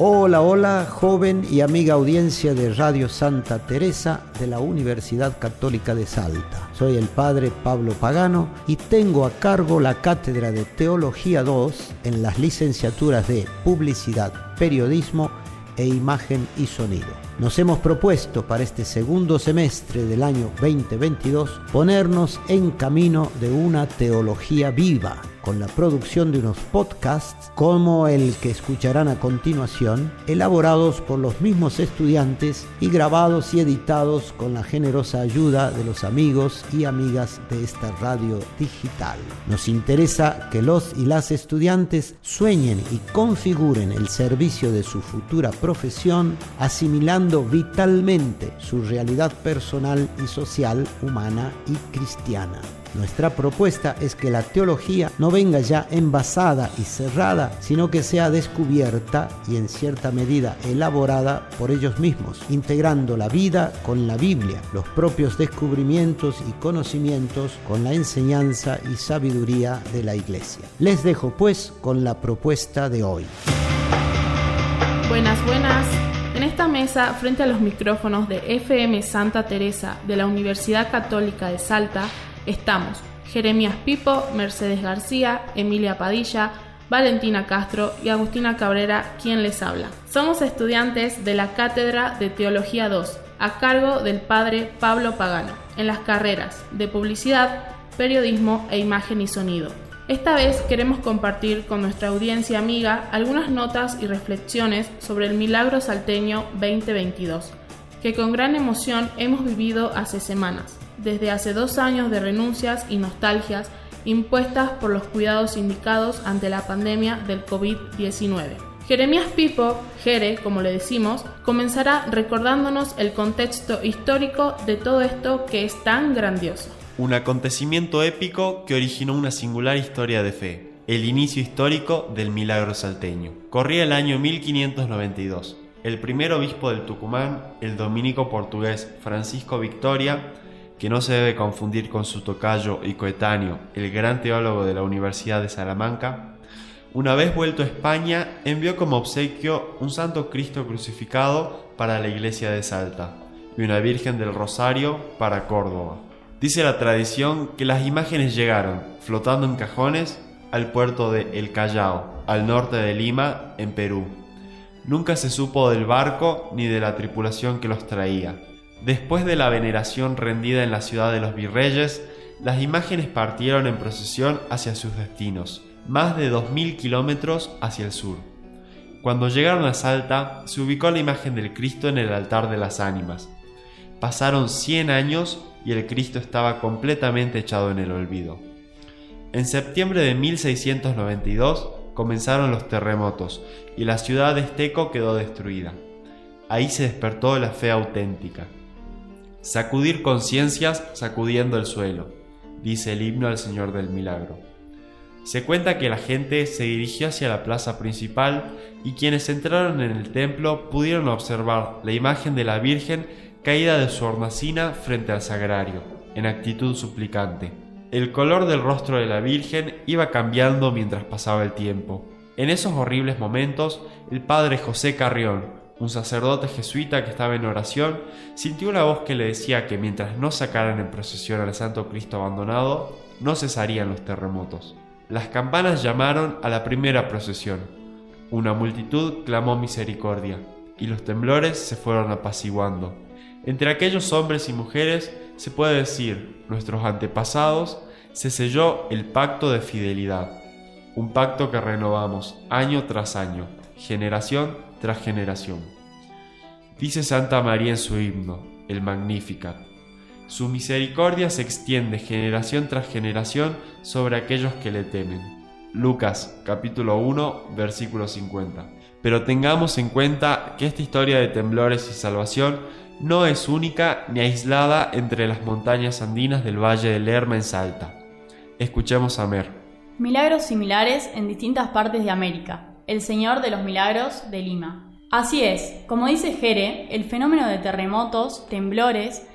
Hola, hola, joven y amiga audiencia de Radio Santa Teresa de la Universidad Católica de Salta. Soy el padre Pablo Pagano y tengo a cargo la cátedra de Teología 2 en las licenciaturas de Publicidad, Periodismo e Imagen y Sonido. Nos hemos propuesto para este segundo semestre del año 2022 ponernos en camino de una teología viva con la producción de unos podcasts como el que escucharán a continuación, elaborados por los mismos estudiantes y grabados y editados con la generosa ayuda de los amigos y amigas de esta radio digital. Nos interesa que los y las estudiantes sueñen y configuren el servicio de su futura profesión, asimilando vitalmente su realidad personal y social, humana y cristiana. Nuestra propuesta es que la teología no venga ya envasada y cerrada, sino que sea descubierta y en cierta medida elaborada por ellos mismos, integrando la vida con la Biblia, los propios descubrimientos y conocimientos con la enseñanza y sabiduría de la Iglesia. Les dejo pues con la propuesta de hoy. Buenas, buenas. En esta mesa, frente a los micrófonos de FM Santa Teresa de la Universidad Católica de Salta, Estamos Jeremías Pipo, Mercedes García, Emilia Padilla, Valentina Castro y Agustina Cabrera, quien les habla. Somos estudiantes de la Cátedra de Teología 2, a cargo del padre Pablo Pagano, en las carreras de Publicidad, Periodismo e Imagen y Sonido. Esta vez queremos compartir con nuestra audiencia amiga algunas notas y reflexiones sobre el Milagro Salteño 2022, que con gran emoción hemos vivido hace semanas desde hace dos años de renuncias y nostalgias impuestas por los cuidados indicados ante la pandemia del COVID-19. Jeremías Pipo, Jere, como le decimos, comenzará recordándonos el contexto histórico de todo esto que es tan grandioso. Un acontecimiento épico que originó una singular historia de fe, el inicio histórico del milagro salteño. Corría el año 1592. El primer obispo del Tucumán, el dominico portugués Francisco Victoria, que no se debe confundir con su tocayo y coetáneo, el gran teólogo de la Universidad de Salamanca, una vez vuelto a España envió como obsequio un Santo Cristo crucificado para la iglesia de Salta y una Virgen del Rosario para Córdoba. Dice la tradición que las imágenes llegaron, flotando en cajones, al puerto de El Callao, al norte de Lima, en Perú. Nunca se supo del barco ni de la tripulación que los traía. Después de la veneración rendida en la ciudad de los virreyes, las imágenes partieron en procesión hacia sus destinos, más de 2.000 kilómetros hacia el sur. Cuando llegaron a Salta, se ubicó la imagen del Cristo en el altar de las ánimas. Pasaron 100 años y el Cristo estaba completamente echado en el olvido. En septiembre de 1692 comenzaron los terremotos y la ciudad de Esteco quedó destruida. Ahí se despertó la fe auténtica. Sacudir conciencias sacudiendo el suelo, dice el himno al Señor del Milagro. Se cuenta que la gente se dirigió hacia la plaza principal y quienes entraron en el templo pudieron observar la imagen de la Virgen caída de su hornacina frente al sagrario, en actitud suplicante. El color del rostro de la Virgen iba cambiando mientras pasaba el tiempo. En esos horribles momentos, el padre José Carrión, un sacerdote jesuita que estaba en oración, sintió una voz que le decía que mientras no sacaran en procesión al Santo Cristo abandonado, no cesarían los terremotos. Las campanas llamaron a la primera procesión. Una multitud clamó misericordia, y los temblores se fueron apaciguando. Entre aquellos hombres y mujeres se puede decir, nuestros antepasados, se selló el pacto de fidelidad, un pacto que renovamos año tras año, generación tras generación. Dice Santa María en su himno, el Magnificat. Su misericordia se extiende generación tras generación sobre aquellos que le temen. Lucas capítulo 1 versículo 50. Pero tengamos en cuenta que esta historia de temblores y salvación no es única ni aislada entre las montañas andinas del Valle del Lerma en Salta. Escuchemos a Mer. Milagros similares en distintas partes de América el Señor de los Milagros de Lima. Así es, como dice Jere, el fenómeno de terremotos, temblores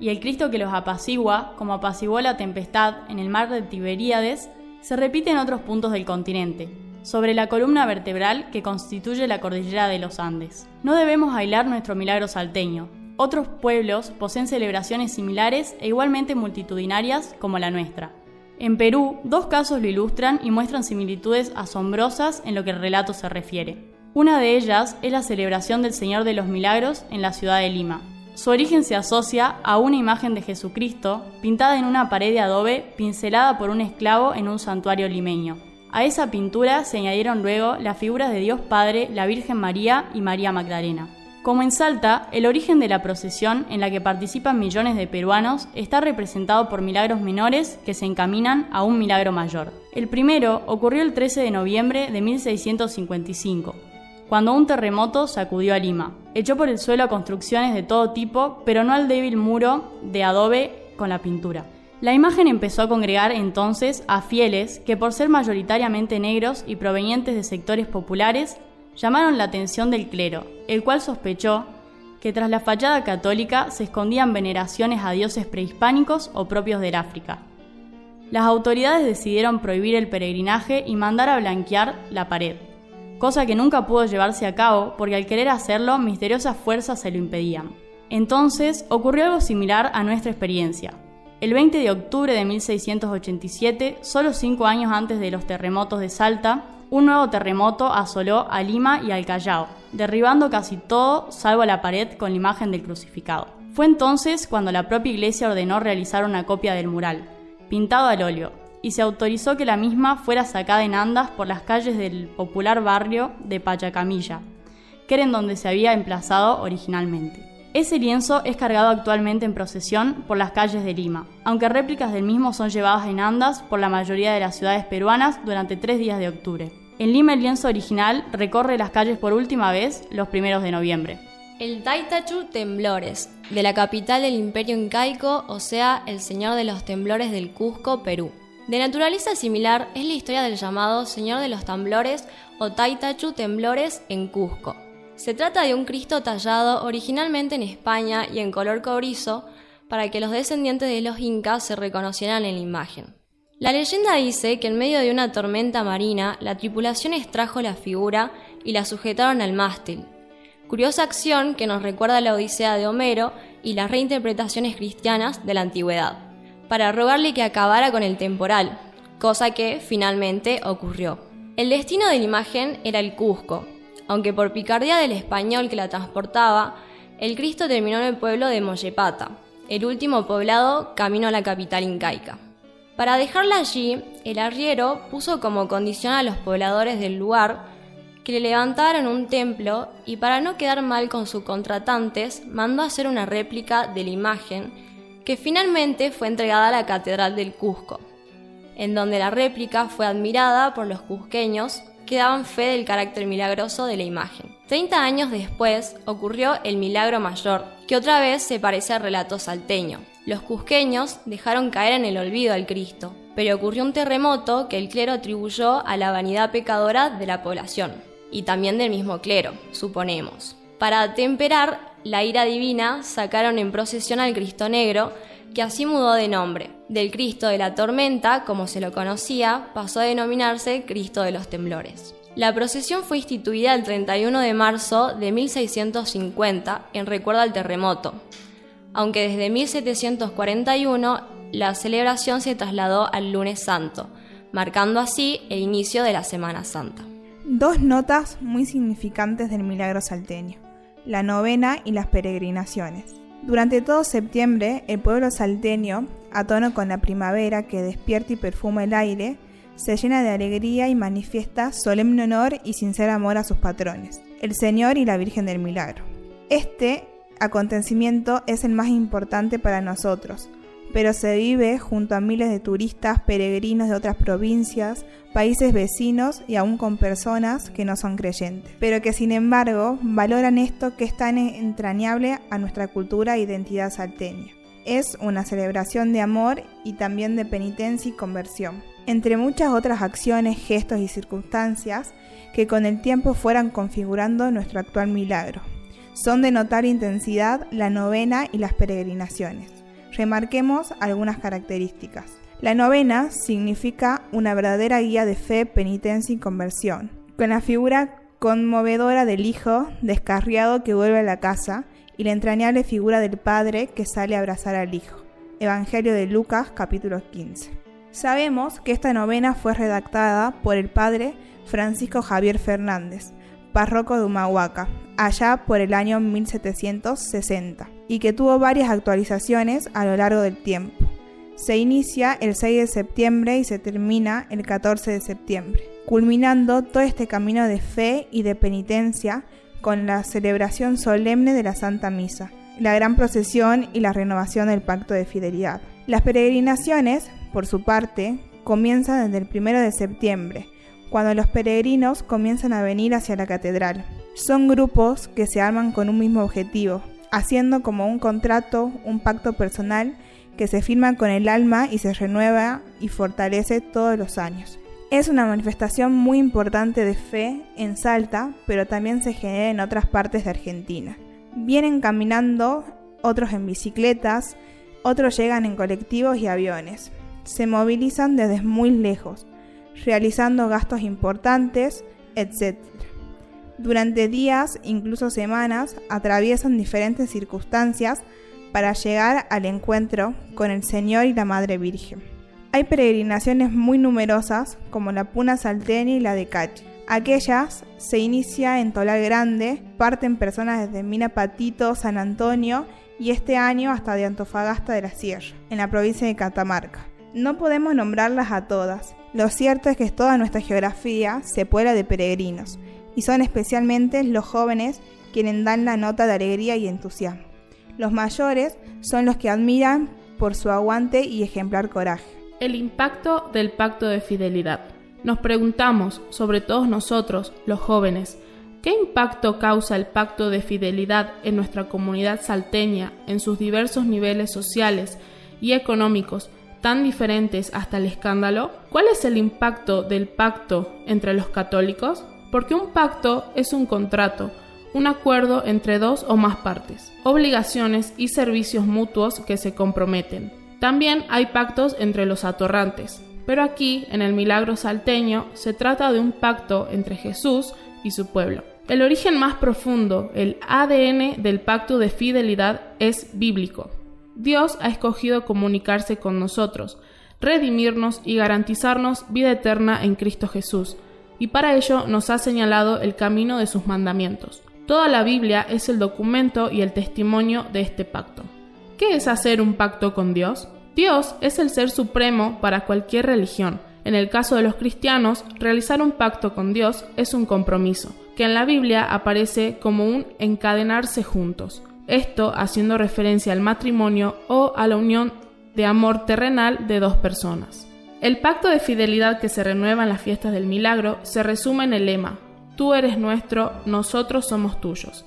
y el Cristo que los apacigua, como apaciguó la tempestad en el mar de Tiberíades, se repite en otros puntos del continente. sobre la columna vertebral que constituye la cordillera de los Andes. No debemos bailar nuestro milagro salteño. Otros pueblos poseen celebraciones similares e igualmente multitudinarias como la nuestra. En Perú, dos casos lo ilustran y muestran similitudes asombrosas en lo que el relato se refiere. Una de ellas es la celebración del Señor de los Milagros en la ciudad de Lima. Su origen se asocia a una imagen de Jesucristo pintada en una pared de adobe pincelada por un esclavo en un santuario limeño. A esa pintura se añadieron luego las figuras de Dios Padre, la Virgen María y María Magdalena. Como en Salta, el origen de la procesión en la que participan millones de peruanos está representado por milagros menores que se encaminan a un milagro mayor. El primero ocurrió el 13 de noviembre de 1655, cuando un terremoto sacudió a Lima. Echó por el suelo a construcciones de todo tipo, pero no al débil muro de adobe con la pintura. La imagen empezó a congregar entonces a fieles que por ser mayoritariamente negros y provenientes de sectores populares llamaron la atención del clero, el cual sospechó que tras la fachada católica se escondían veneraciones a dioses prehispánicos o propios del África. Las autoridades decidieron prohibir el peregrinaje y mandar a blanquear la pared, cosa que nunca pudo llevarse a cabo porque al querer hacerlo misteriosas fuerzas se lo impedían. Entonces ocurrió algo similar a nuestra experiencia. El 20 de octubre de 1687, solo cinco años antes de los terremotos de Salta, un nuevo terremoto asoló a Lima y al Callao, derribando casi todo salvo la pared con la imagen del crucificado. Fue entonces cuando la propia iglesia ordenó realizar una copia del mural, pintado al óleo, y se autorizó que la misma fuera sacada en andas por las calles del popular barrio de Pachacamilla, que era en donde se había emplazado originalmente. Ese lienzo es cargado actualmente en procesión por las calles de Lima, aunque réplicas del mismo son llevadas en andas por la mayoría de las ciudades peruanas durante tres días de octubre. En Lima el lienzo original recorre las calles por última vez los primeros de noviembre. El Taitachu Temblores, de la capital del imperio incaico, o sea, el señor de los temblores del Cusco, Perú. De naturaleza similar es la historia del llamado Señor de los Temblores o Taitachu Temblores en Cusco. Se trata de un Cristo tallado originalmente en España y en color cobrizo para que los descendientes de los incas se reconocieran en la imagen. La leyenda dice que en medio de una tormenta marina, la tripulación extrajo la figura y la sujetaron al mástil. Curiosa acción que nos recuerda la Odisea de Homero y las reinterpretaciones cristianas de la antigüedad, para rogarle que acabara con el temporal, cosa que finalmente ocurrió. El destino de la imagen era el Cusco, aunque por picardía del español que la transportaba, el Cristo terminó en el pueblo de Mollepata, el último poblado camino a la capital incaica. Para dejarla allí, el arriero puso como condición a los pobladores del lugar que le levantaran un templo y para no quedar mal con sus contratantes, mandó hacer una réplica de la imagen que finalmente fue entregada a la Catedral del Cusco, en donde la réplica fue admirada por los cusqueños que daban fe del carácter milagroso de la imagen. Treinta años después ocurrió el milagro mayor, que otra vez se parece al relato salteño. Los cusqueños dejaron caer en el olvido al Cristo, pero ocurrió un terremoto que el clero atribuyó a la vanidad pecadora de la población, y también del mismo clero, suponemos. Para atemperar la ira divina, sacaron en procesión al Cristo Negro, que así mudó de nombre. Del Cristo de la tormenta, como se lo conocía, pasó a denominarse Cristo de los temblores. La procesión fue instituida el 31 de marzo de 1650 en recuerdo al terremoto, aunque desde 1741 la celebración se trasladó al lunes santo, marcando así el inicio de la Semana Santa. Dos notas muy significantes del milagro salteño, la novena y las peregrinaciones. Durante todo septiembre, el pueblo salteño, a tono con la primavera que despierta y perfuma el aire, se llena de alegría y manifiesta solemne honor y sincero amor a sus patrones, el Señor y la Virgen del Milagro. Este acontecimiento es el más importante para nosotros, pero se vive junto a miles de turistas, peregrinos de otras provincias, países vecinos y aún con personas que no son creyentes, pero que sin embargo valoran esto que es tan entrañable a nuestra cultura e identidad salteña. Es una celebración de amor y también de penitencia y conversión, entre muchas otras acciones, gestos y circunstancias que con el tiempo fueran configurando nuestro actual milagro son de notar intensidad la novena y las peregrinaciones. Remarquemos algunas características. La novena significa una verdadera guía de fe, penitencia y conversión, con la figura conmovedora del hijo descarriado que vuelve a la casa y la entrañable figura del padre que sale a abrazar al hijo. Evangelio de Lucas capítulo 15. Sabemos que esta novena fue redactada por el padre Francisco Javier Fernández, párroco de Humahuaca, allá por el año 1760, y que tuvo varias actualizaciones a lo largo del tiempo. Se inicia el 6 de septiembre y se termina el 14 de septiembre, culminando todo este camino de fe y de penitencia con la celebración solemne de la Santa Misa, la gran procesión y la renovación del pacto de fidelidad. Las peregrinaciones, por su parte, comienzan desde el 1 de septiembre, cuando los peregrinos comienzan a venir hacia la catedral. Son grupos que se arman con un mismo objetivo, haciendo como un contrato, un pacto personal que se firma con el alma y se renueva y fortalece todos los años. Es una manifestación muy importante de fe en Salta, pero también se genera en otras partes de Argentina. Vienen caminando, otros en bicicletas, otros llegan en colectivos y aviones. Se movilizan desde muy lejos, realizando gastos importantes, etc. Durante días, incluso semanas, atraviesan diferentes circunstancias para llegar al encuentro con el Señor y la Madre Virgen. Hay peregrinaciones muy numerosas como la Puna Salteña y la de Cachi. Aquellas se inicia en Tolar Grande, parten personas desde Mina Patito, San Antonio y este año hasta de Antofagasta de la Sierra, en la provincia de Catamarca. No podemos nombrarlas a todas. Lo cierto es que toda nuestra geografía se puebla de peregrinos, y son especialmente los jóvenes quienes dan la nota de alegría y entusiasmo. Los mayores son los que admiran por su aguante y ejemplar coraje. El impacto del pacto de fidelidad. Nos preguntamos, sobre todos nosotros, los jóvenes, ¿qué impacto causa el pacto de fidelidad en nuestra comunidad salteña en sus diversos niveles sociales y económicos tan diferentes hasta el escándalo? ¿Cuál es el impacto del pacto entre los católicos? Porque un pacto es un contrato, un acuerdo entre dos o más partes, obligaciones y servicios mutuos que se comprometen. También hay pactos entre los atorrantes, pero aquí, en el milagro salteño, se trata de un pacto entre Jesús y su pueblo. El origen más profundo, el ADN del pacto de fidelidad, es bíblico. Dios ha escogido comunicarse con nosotros, redimirnos y garantizarnos vida eterna en Cristo Jesús, y para ello nos ha señalado el camino de sus mandamientos. Toda la Biblia es el documento y el testimonio de este pacto. ¿Qué es hacer un pacto con Dios? Dios es el ser supremo para cualquier religión. En el caso de los cristianos, realizar un pacto con Dios es un compromiso, que en la Biblia aparece como un encadenarse juntos esto haciendo referencia al matrimonio o a la unión de amor terrenal de dos personas. El pacto de fidelidad que se renueva en las fiestas del milagro se resume en el lema, Tú eres nuestro, nosotros somos tuyos.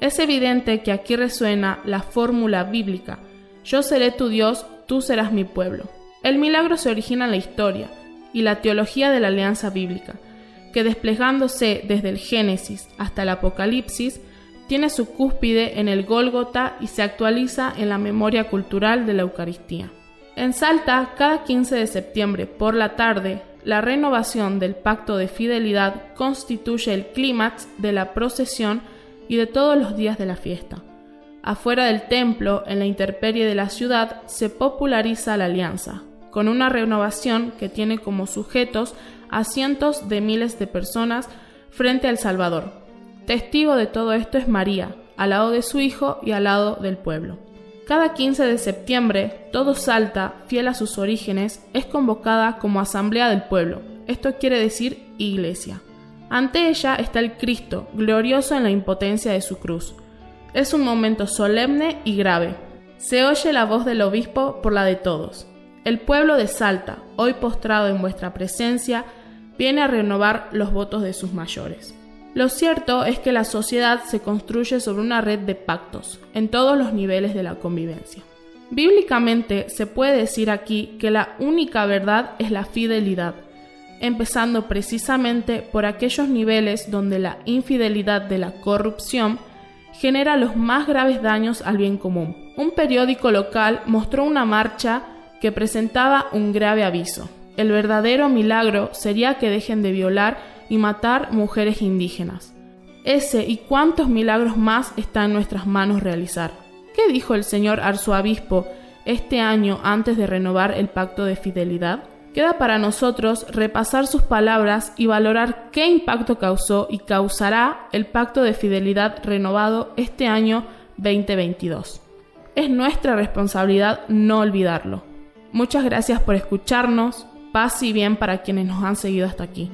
Es evidente que aquí resuena la fórmula bíblica, Yo seré tu Dios, tú serás mi pueblo. El milagro se origina en la historia y la teología de la alianza bíblica, que desplegándose desde el Génesis hasta el Apocalipsis, tiene su cúspide en el Gólgota y se actualiza en la memoria cultural de la Eucaristía. En Salta, cada 15 de septiembre por la tarde, la renovación del pacto de fidelidad constituye el clímax de la procesión y de todos los días de la fiesta. Afuera del templo, en la intemperie de la ciudad, se populariza la alianza, con una renovación que tiene como sujetos a cientos de miles de personas frente al Salvador, Testigo de todo esto es María, al lado de su hijo y al lado del pueblo. Cada 15 de septiembre, todo Salta, fiel a sus orígenes, es convocada como Asamblea del Pueblo, esto quiere decir Iglesia. Ante ella está el Cristo, glorioso en la impotencia de su cruz. Es un momento solemne y grave. Se oye la voz del obispo por la de todos. El pueblo de Salta, hoy postrado en vuestra presencia, viene a renovar los votos de sus mayores. Lo cierto es que la sociedad se construye sobre una red de pactos, en todos los niveles de la convivencia. Bíblicamente se puede decir aquí que la única verdad es la fidelidad, empezando precisamente por aquellos niveles donde la infidelidad de la corrupción genera los más graves daños al bien común. Un periódico local mostró una marcha que presentaba un grave aviso. El verdadero milagro sería que dejen de violar y matar mujeres indígenas. Ese y cuántos milagros más está en nuestras manos realizar. ¿Qué dijo el señor arzobispo este año antes de renovar el pacto de fidelidad? Queda para nosotros repasar sus palabras y valorar qué impacto causó y causará el pacto de fidelidad renovado este año 2022. Es nuestra responsabilidad no olvidarlo. Muchas gracias por escucharnos, paz y bien para quienes nos han seguido hasta aquí.